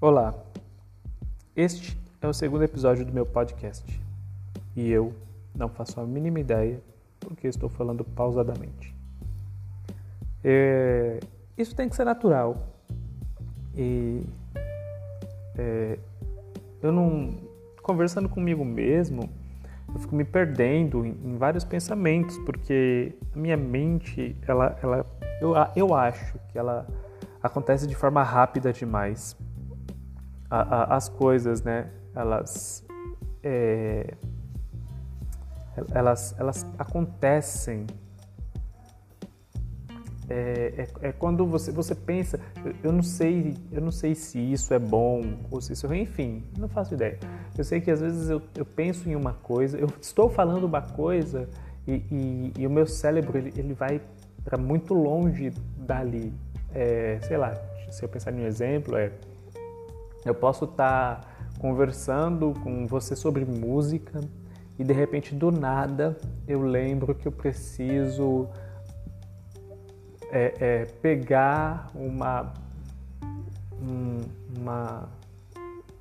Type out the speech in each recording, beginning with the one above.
Olá, este é o segundo episódio do meu podcast. E eu não faço a mínima ideia porque estou falando pausadamente. É, isso tem que ser natural. E é, eu não conversando comigo mesmo eu fico me perdendo em, em vários pensamentos porque a minha mente ela, ela eu, eu acho que ela acontece de forma rápida demais a, a, as coisas, né? Elas, é, elas, elas acontecem. É, é, é, quando você, você pensa, eu, eu, não sei, eu não sei se isso é bom ou se isso é enfim, não faço ideia. Eu sei que às vezes eu, eu penso em uma coisa, eu estou falando uma coisa e, e, e o meu cérebro ele, ele vai para muito longe dali. É, sei lá, se eu pensar em um exemplo, é eu posso estar tá conversando com você sobre música e de repente do nada eu lembro que eu preciso é, é, pegar uma, uma,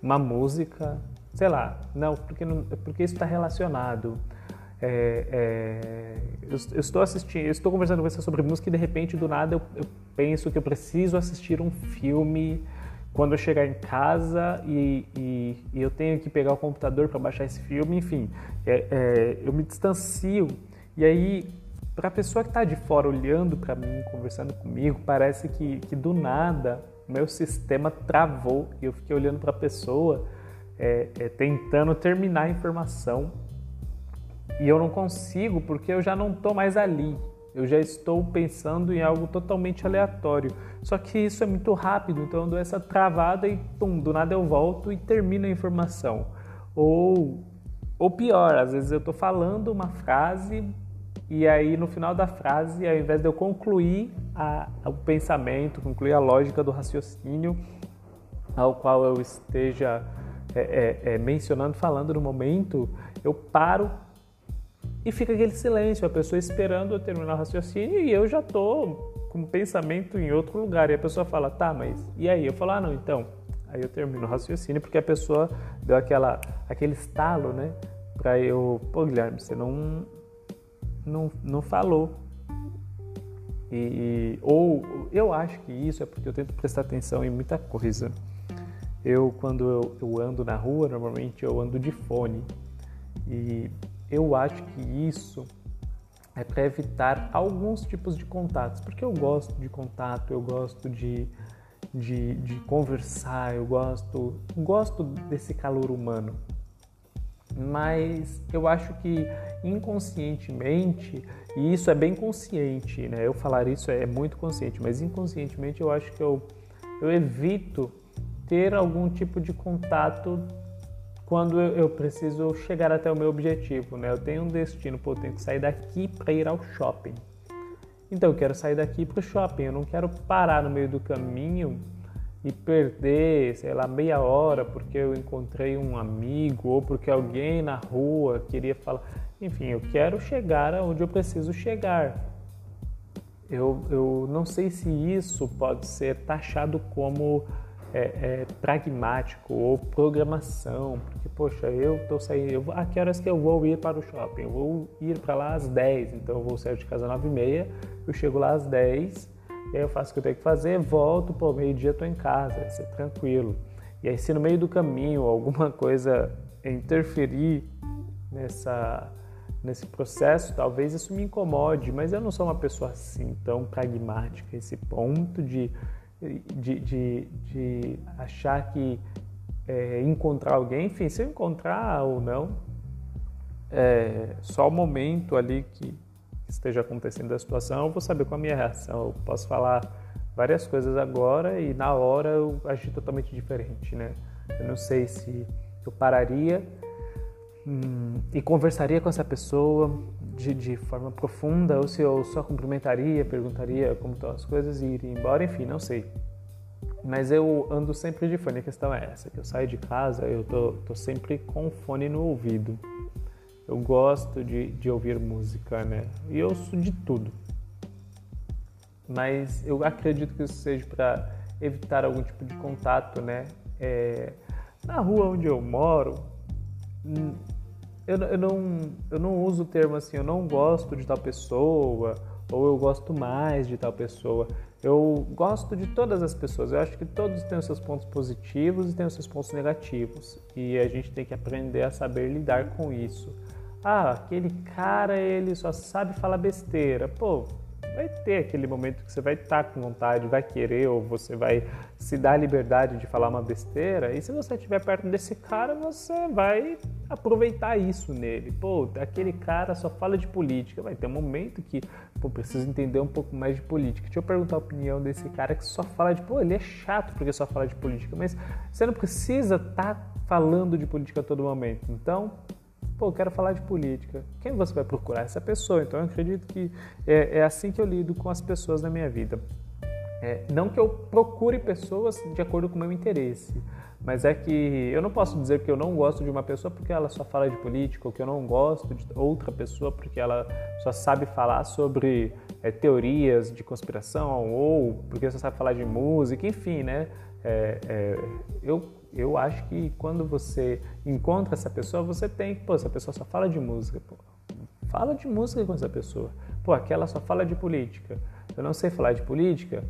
uma música, sei lá, não, porque, não, porque isso está relacionado. É, é, eu, eu, estou assistindo, eu estou conversando com você sobre música e de repente do nada eu, eu penso que eu preciso assistir um filme quando eu chegar em casa e, e, e eu tenho que pegar o computador para baixar esse filme, enfim, é, é, eu me distancio e aí para a pessoa que está de fora olhando para mim, conversando comigo, parece que, que do nada meu sistema travou e eu fiquei olhando para a pessoa é, é, tentando terminar a informação e eu não consigo porque eu já não estou mais ali. Eu já estou pensando em algo totalmente aleatório. Só que isso é muito rápido, então eu dou essa travada e pum, do nada eu volto e termino a informação. Ou, ou pior, às vezes eu estou falando uma frase e aí no final da frase, ao invés de eu concluir a, o pensamento, concluir a lógica do raciocínio ao qual eu esteja é, é, é, mencionando, falando no momento, eu paro e fica aquele silêncio, a pessoa esperando eu terminar o raciocínio e eu já estou com pensamento em outro lugar. E a pessoa fala, tá, mas e aí? Eu falo, ah, não, então. Aí eu termino o raciocínio porque a pessoa deu aquela, aquele estalo, né? Pra eu, pô, Guilherme, você não, não, não falou. E, e, ou eu acho que isso é porque eu tento prestar atenção em muita coisa. Eu, quando eu, eu ando na rua, normalmente eu ando de fone. E eu acho que isso é para evitar alguns tipos de contatos, porque eu gosto de contato, eu gosto de, de, de conversar, eu gosto, gosto desse calor humano. Mas eu acho que inconscientemente, e isso é bem consciente, né? Eu falar isso é muito consciente, mas inconscientemente eu acho que eu, eu evito ter algum tipo de contato quando eu preciso chegar até o meu objetivo, né? Eu tenho um destino, pô, eu tenho que sair daqui para ir ao shopping. Então eu quero sair daqui para o shopping, eu não quero parar no meio do caminho e perder, sei lá, meia hora porque eu encontrei um amigo ou porque alguém na rua queria falar. Enfim, eu quero chegar aonde eu preciso chegar. Eu, eu não sei se isso pode ser taxado como é, é, pragmático ou programação, porque, poxa, eu estou saindo, eu, a que horas que eu vou ir para o shopping? Eu vou ir para lá às 10, então eu vou sair de casa às 9h30, eu chego lá às 10, e aí eu faço o que eu tenho que fazer, volto, pô, meio-dia estou em casa, vai ser tranquilo. E aí, se no meio do caminho alguma coisa interferir nessa, nesse processo, talvez isso me incomode, mas eu não sou uma pessoa assim tão pragmática, esse ponto de de, de, de achar que é, encontrar alguém, enfim, se encontrar ou não, é, só o momento ali que esteja acontecendo a situação, eu vou saber qual a minha reação. Eu posso falar várias coisas agora e na hora eu agir totalmente diferente, né? Eu não sei se eu pararia hum, e conversaria com essa pessoa de, de, forma profunda ou se eu só cumprimentaria, perguntaria como estão as coisas e iria embora, enfim, não sei. Mas eu ando sempre de fone, a questão é essa, que eu saio de casa, eu tô, tô sempre com fone no ouvido. Eu gosto de, de ouvir música, né? E eu ouço de tudo. Mas eu acredito que isso seja para evitar algum tipo de contato, né? é, na rua onde eu moro, eu, eu, não, eu não uso o termo assim, eu não gosto de tal pessoa, ou eu gosto mais de tal pessoa. Eu gosto de todas as pessoas. Eu acho que todos têm os seus pontos positivos e têm os seus pontos negativos. E a gente tem que aprender a saber lidar com isso. Ah, aquele cara, ele só sabe falar besteira. Pô, vai ter aquele momento que você vai estar com vontade, vai querer, ou você vai se dar a liberdade de falar uma besteira. E se você estiver perto desse cara, você vai aproveitar isso nele. Pô, aquele cara só fala de política. Vai ter um momento que, pô, preciso entender um pouco mais de política. Deixa eu perguntar a opinião desse cara que só fala de, pô, ele é chato porque só fala de política, mas você não precisa estar tá falando de política a todo momento. Então, pô, eu quero falar de política. Quem você vai procurar? Essa pessoa. Então, eu acredito que é, é assim que eu lido com as pessoas na minha vida. É, não que eu procure pessoas de acordo com o meu interesse, mas é que eu não posso dizer que eu não gosto de uma pessoa porque ela só fala de política, ou que eu não gosto de outra pessoa porque ela só sabe falar sobre é, teorias de conspiração, ou porque só sabe falar de música, enfim, né? É, é eu eu acho que quando você encontra essa pessoa, você tem que, pô, essa pessoa só fala de música, pô, fala de música com essa pessoa. Pô, aquela só fala de política. Eu não sei falar de política.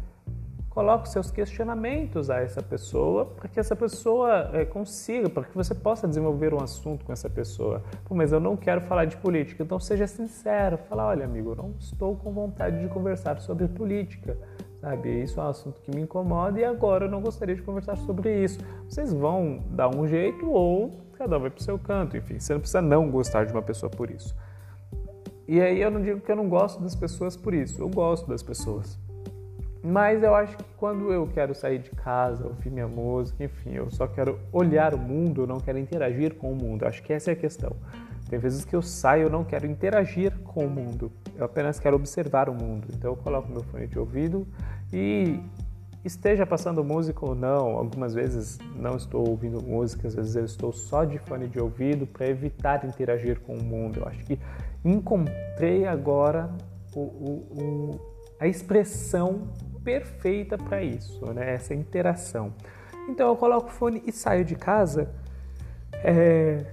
Coloque seus questionamentos a essa pessoa para que essa pessoa é, consiga, para que você possa desenvolver um assunto com essa pessoa. Pô, mas eu não quero falar de política, então seja sincero. Fala, olha, amigo, eu não estou com vontade de conversar sobre política sabe? Isso é um assunto que me incomoda e agora eu não gostaria de conversar sobre isso. Vocês vão dar um jeito ou cada um vai para o seu canto, enfim, você não precisa não gostar de uma pessoa por isso. E aí eu não digo que eu não gosto das pessoas por isso, eu gosto das pessoas. Mas eu acho que quando eu quero sair de casa, ouvir minha música, enfim, eu só quero olhar o mundo, eu não quero interagir com o mundo. Acho que essa é a questão. Tem vezes que eu saio, eu não quero interagir com o mundo, eu apenas quero observar o mundo. Então eu coloco meu fone de ouvido e esteja passando música ou não, algumas vezes não estou ouvindo música, às vezes eu estou só de fone de ouvido para evitar interagir com o mundo. Eu acho que encontrei agora o, o, o, a expressão perfeita para isso, né? essa interação. Então eu coloco o fone e saio de casa. É,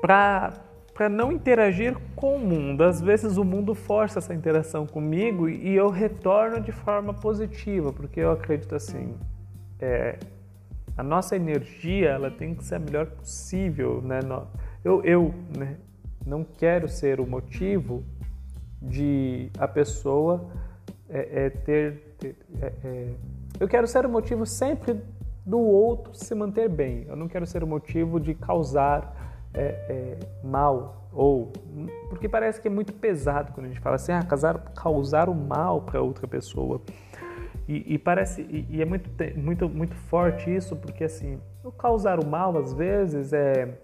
para não interagir com o mundo. Às vezes o mundo força essa interação comigo e eu retorno de forma positiva, porque eu acredito assim, é, a nossa energia ela tem que ser a melhor possível, né? Eu, eu né, não quero ser o motivo de a pessoa é, é, ter, ter é, é, eu quero ser o motivo sempre do outro se manter bem. Eu não quero ser o motivo de causar é, é, mal ou porque parece que é muito pesado quando a gente fala assim, ah, causar, causar o mal para outra pessoa. E, e parece e, e, é muito muito muito forte isso porque assim, o causar o mal às vezes é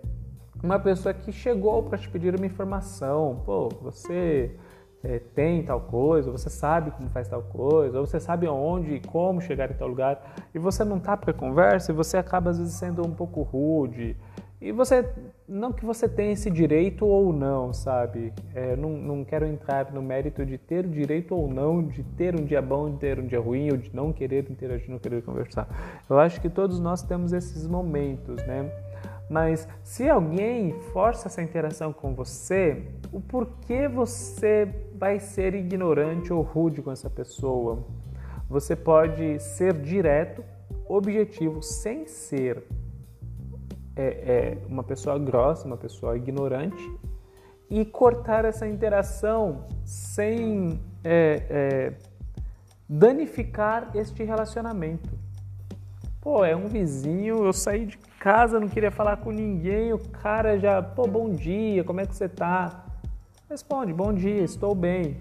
uma pessoa que chegou para te pedir uma informação, pô, você é, tem tal coisa, você sabe como faz tal coisa, ou você sabe onde e como chegar em tal lugar, e você não tá para conversa e você acaba às vezes sendo um pouco rude, e você, não que você tenha esse direito ou não, sabe? É, não, não quero entrar no mérito de ter o direito ou não, de ter um dia bom, de ter um dia ruim, ou de não querer interagir, não querer conversar. Eu acho que todos nós temos esses momentos, né? Mas se alguém força essa interação com você, o porquê você vai ser ignorante ou rude com essa pessoa? Você pode ser direto, objetivo, sem ser é, é uma pessoa grossa, uma pessoa ignorante, e cortar essa interação sem é, é, danificar este relacionamento. Pô, é um vizinho, eu saí de casa, não queria falar com ninguém, o cara já, pô, bom dia, como é que você tá? Responde, bom dia, estou bem.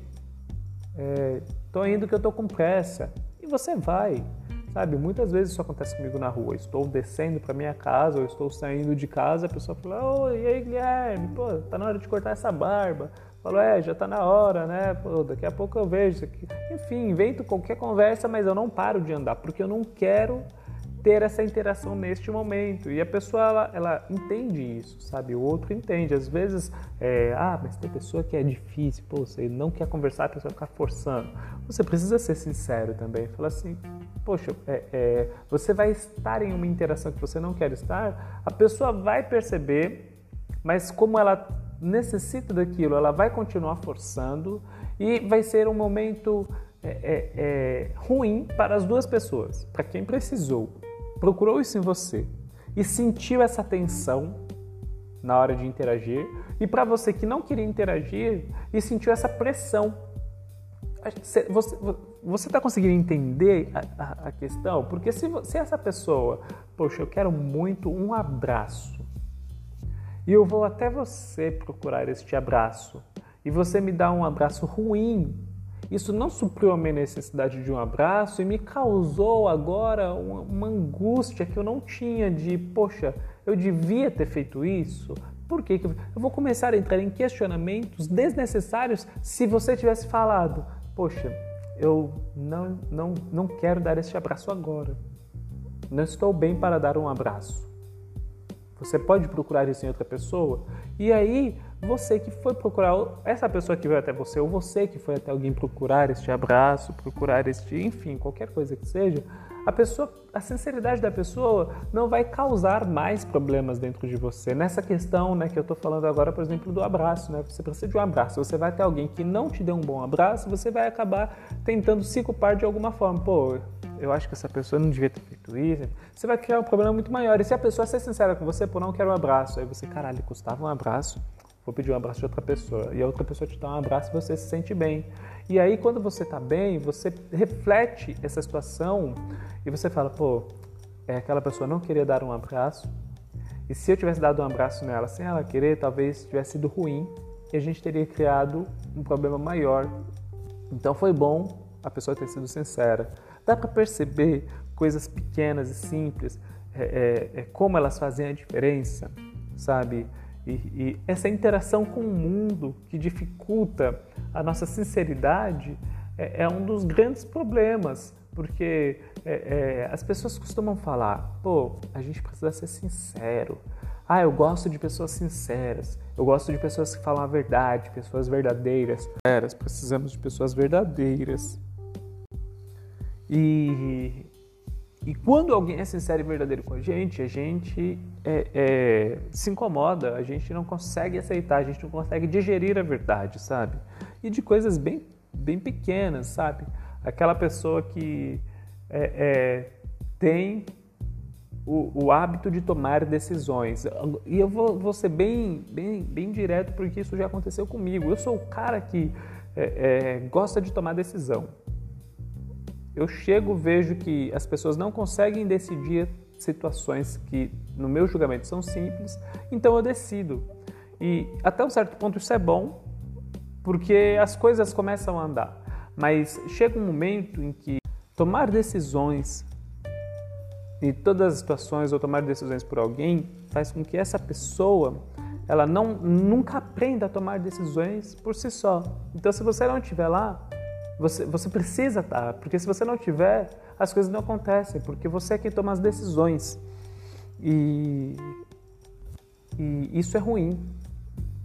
É, tô indo que eu tô com pressa. E você vai. Sabe, muitas vezes isso acontece comigo na rua. Estou descendo para minha casa ou estou saindo de casa, a pessoa fala: Oi, e aí, Guilherme? Pô, tá na hora de cortar essa barba. Falou, é, já tá na hora, né? Pô, daqui a pouco eu vejo isso aqui. Enfim, invento qualquer conversa, mas eu não paro de andar, porque eu não quero ter essa interação neste momento. E a pessoa, ela, ela entende isso, sabe? O outro entende. Às vezes, é, ah, mas tem pessoa que é difícil, pô, você não quer conversar, a pessoa ficar forçando. Você precisa ser sincero também. Fala assim, poxa, é, é, você vai estar em uma interação que você não quer estar, a pessoa vai perceber, mas como ela necessita daquilo, ela vai continuar forçando e vai ser um momento é, é, é ruim para as duas pessoas. Para quem precisou, procurou isso em você e sentiu essa tensão na hora de interagir, e para você que não queria interagir e sentiu essa pressão. Você está conseguindo entender a, a, a, questão? Porque se, se essa pessoa, poxa, eu quero muito um abraço, e eu vou até você procurar este abraço, e você me dá um abraço ruim, isso não supriu a minha necessidade de um abraço e me causou agora uma, uma angústia que eu não tinha de, poxa, eu devia ter feito isso? Por que? Eu vou começar a entrar em questionamentos desnecessários se você tivesse falado, poxa, eu não, não, não quero dar este abraço agora. Não estou bem para dar um abraço. Você pode procurar isso em outra pessoa? E aí você que foi procurar, essa pessoa que veio até você, ou você que foi até alguém procurar este abraço, procurar este, enfim, qualquer coisa que seja, a pessoa, a sinceridade da pessoa não vai causar mais problemas dentro de você. Nessa questão, né, que eu estou falando agora, por exemplo, do abraço, né? Você precisa de um abraço. Você vai ter alguém que não te deu um bom abraço, você vai acabar tentando se culpar de alguma forma. Pô, eu acho que essa pessoa não devia ter feito isso. Você vai criar um problema muito maior. E se a pessoa ser sincera com você, pô, não quero um abraço, aí você, caralho, custava um abraço vou pedir um abraço de outra pessoa. E a outra pessoa te dá um abraço e você se sente bem. E aí, quando você está bem, você reflete essa situação e você fala, pô, é, aquela pessoa não queria dar um abraço. E se eu tivesse dado um abraço nela sem ela querer, talvez tivesse sido ruim e a gente teria criado um problema maior. Então foi bom a pessoa ter sido sincera. Dá para perceber coisas pequenas e simples, é, é, é, como elas fazem a diferença, sabe? E, e, essa interação com o mundo que dificulta a nossa sinceridade é, é um dos grandes problemas, porque é, é, as pessoas costumam falar: pô, a gente precisa ser sincero. Ah, eu gosto de pessoas sinceras. Eu gosto de pessoas que falam a verdade, pessoas verdadeiras. Precisamos de pessoas verdadeiras. E e quando alguém é sincero e verdadeiro com a gente, a gente é, é, se incomoda, a gente não consegue aceitar, a gente não consegue digerir a verdade, sabe? E de coisas bem, bem pequenas, sabe? Aquela pessoa que é, é tem o, o, hábito de tomar decisões. E eu vou, vou, ser bem, bem, bem direto porque isso já aconteceu comigo. Eu sou o cara que é, é, gosta de tomar decisão eu chego, vejo que as pessoas não conseguem decidir situações que, no meu julgamento, são simples, então eu decido. E até um certo ponto isso é bom, porque as coisas começam a andar. Mas chega um momento em que tomar decisões em todas as situações ou tomar decisões por alguém faz com que essa pessoa ela não nunca aprenda a tomar decisões por si só. Então se você não estiver lá, você, você precisa estar, porque se você não tiver, as coisas não acontecem, porque você é quem toma as decisões. E, e isso é ruim.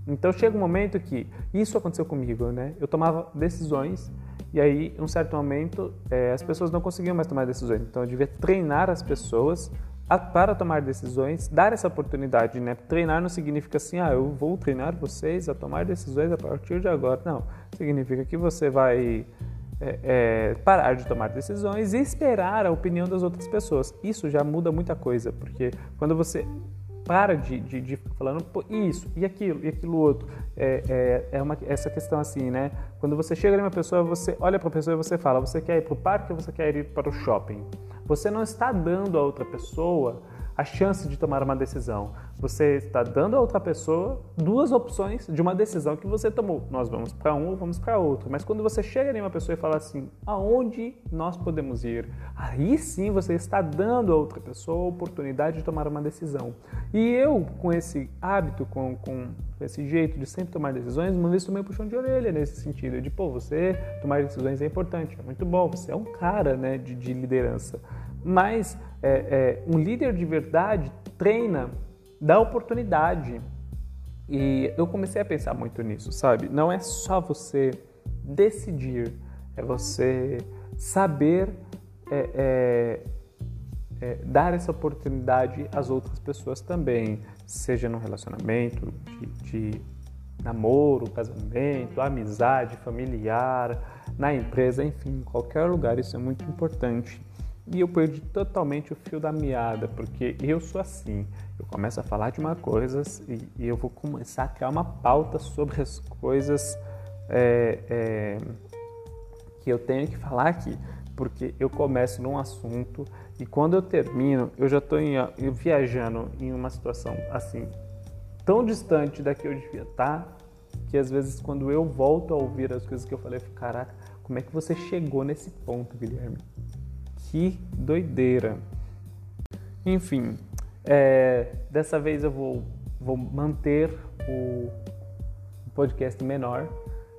Então chega um momento que isso aconteceu comigo, né? Eu tomava decisões e aí, em um certo momento, é, as pessoas não conseguiam mais tomar decisões. Então eu devia treinar as pessoas a, para tomar decisões, dar essa oportunidade, né? Treinar não significa assim, ah, eu vou treinar vocês a tomar decisões a partir de agora. Não, significa que você vai é, é, parar de tomar decisões e esperar a opinião das outras pessoas. Isso já muda muita coisa, porque quando você para de, de, de ficar falando isso e aquilo e aquilo outro, é, é, é uma, essa questão assim, né? Quando você chega em uma pessoa, você olha para a pessoa e você fala: você quer ir para o parque ou você quer ir para o shopping? Você não está dando a outra pessoa a chance de tomar uma decisão. Você está dando a outra pessoa duas opções de uma decisão que você tomou. Nós vamos para um ou vamos para outro. Mas quando você chega em uma pessoa e fala assim, aonde nós podemos ir? Aí sim você está dando a outra pessoa a oportunidade de tomar uma decisão. E eu, com esse hábito, com, com esse jeito de sempre tomar decisões, uma vez tomei um puxão de orelha nesse sentido, de pô, você tomar decisões é importante, é muito bom, você é um cara né, de, de liderança. Mas é, é, um líder de verdade treina, dá oportunidade. E eu comecei a pensar muito nisso, sabe? Não é só você decidir, é você saber é, é, é, dar essa oportunidade às outras pessoas também, seja no relacionamento de, de namoro, casamento, amizade, familiar, na empresa, enfim, em qualquer lugar, isso é muito importante. E eu perdi totalmente o fio da meada, porque eu sou assim. Eu começo a falar de uma coisa e, eu vou começar a criar uma pauta sobre as coisas é, é, que eu tenho que falar aqui, porque eu começo num assunto e quando eu termino, eu já estou viajando em uma situação assim tão distante da que eu devia estar, tá, que às vezes quando eu volto a ouvir as coisas que eu falei, eu fico, caraca, como é que você chegou nesse ponto, Guilherme? Que doideira! Enfim, é, dessa vez eu vou, vou manter o, podcast menor.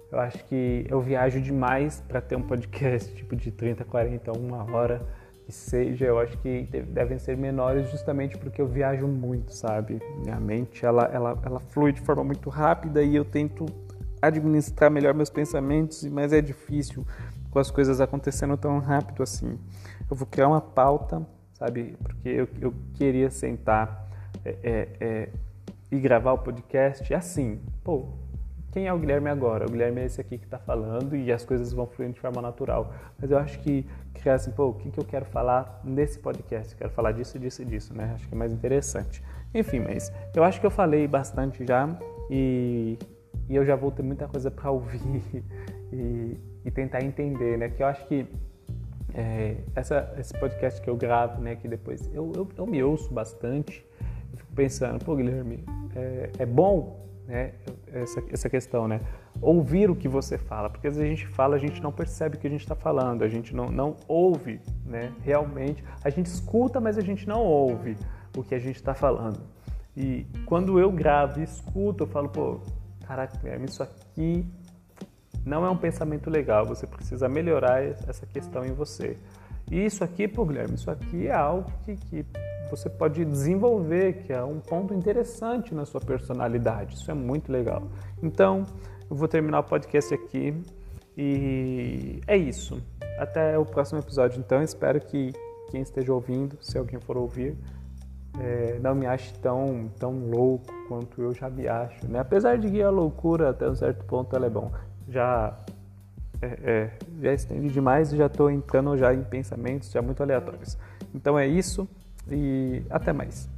Eu acho que eu viajo demais para ter um podcast tipo de 30, 40, uma hora que seja. Eu acho que devem ser menores justamente porque eu viajo muito, sabe? Minha mente ela, ela, ela flui de forma muito rápida e eu tento administrar melhor meus pensamentos, mas é difícil com as coisas acontecendo tão rápido assim. Eu vou criar uma pauta sabe? Porque eu, eu queria sentar é, é, é, e gravar o podcast assim, pô, quem é o Guilherme agora? O Guilherme é esse aqui que está falando e as coisas vão fluindo de forma natural. Mas eu acho que criar assim, pô, o que, que eu quero falar nesse podcast? Quero falar disso, disso e disso, né? Acho que é mais interessante. Enfim, mas eu acho que eu falei bastante já e, e eu já vou ter muita coisa para ouvir e, e tentar entender, né? Que eu acho que é, essa, esse podcast que eu gravo, né, que depois eu, eu, eu, me ouço bastante, eu fico pensando, pô, Guilherme, é, é bom, né, essa, essa questão, né, ouvir o que você fala, porque às vezes a gente fala, a gente não percebe o que a gente está falando, a gente não, não ouve, né, realmente, a gente escuta, mas a gente não ouve o que a gente está falando. E quando eu gravo e escuto, eu falo, pô, caraca, Guilherme, isso aqui não é um pensamento legal, você precisa melhorar essa questão em você. E isso aqui, pô, Guilherme, isso aqui é algo que, que você pode desenvolver, que é um ponto interessante na sua personalidade. Isso é muito legal. Então, eu vou terminar o podcast aqui e é isso. Até o próximo episódio. Então, espero que quem esteja ouvindo, se alguém for ouvir, é, não me ache tão, tão louco quanto eu já me acho. Né? Apesar de que a loucura, até um certo ponto, ela é bom já é, é, já estendi demais e já estou entrando já em pensamentos já muito aleatórios. Então é isso e até mais.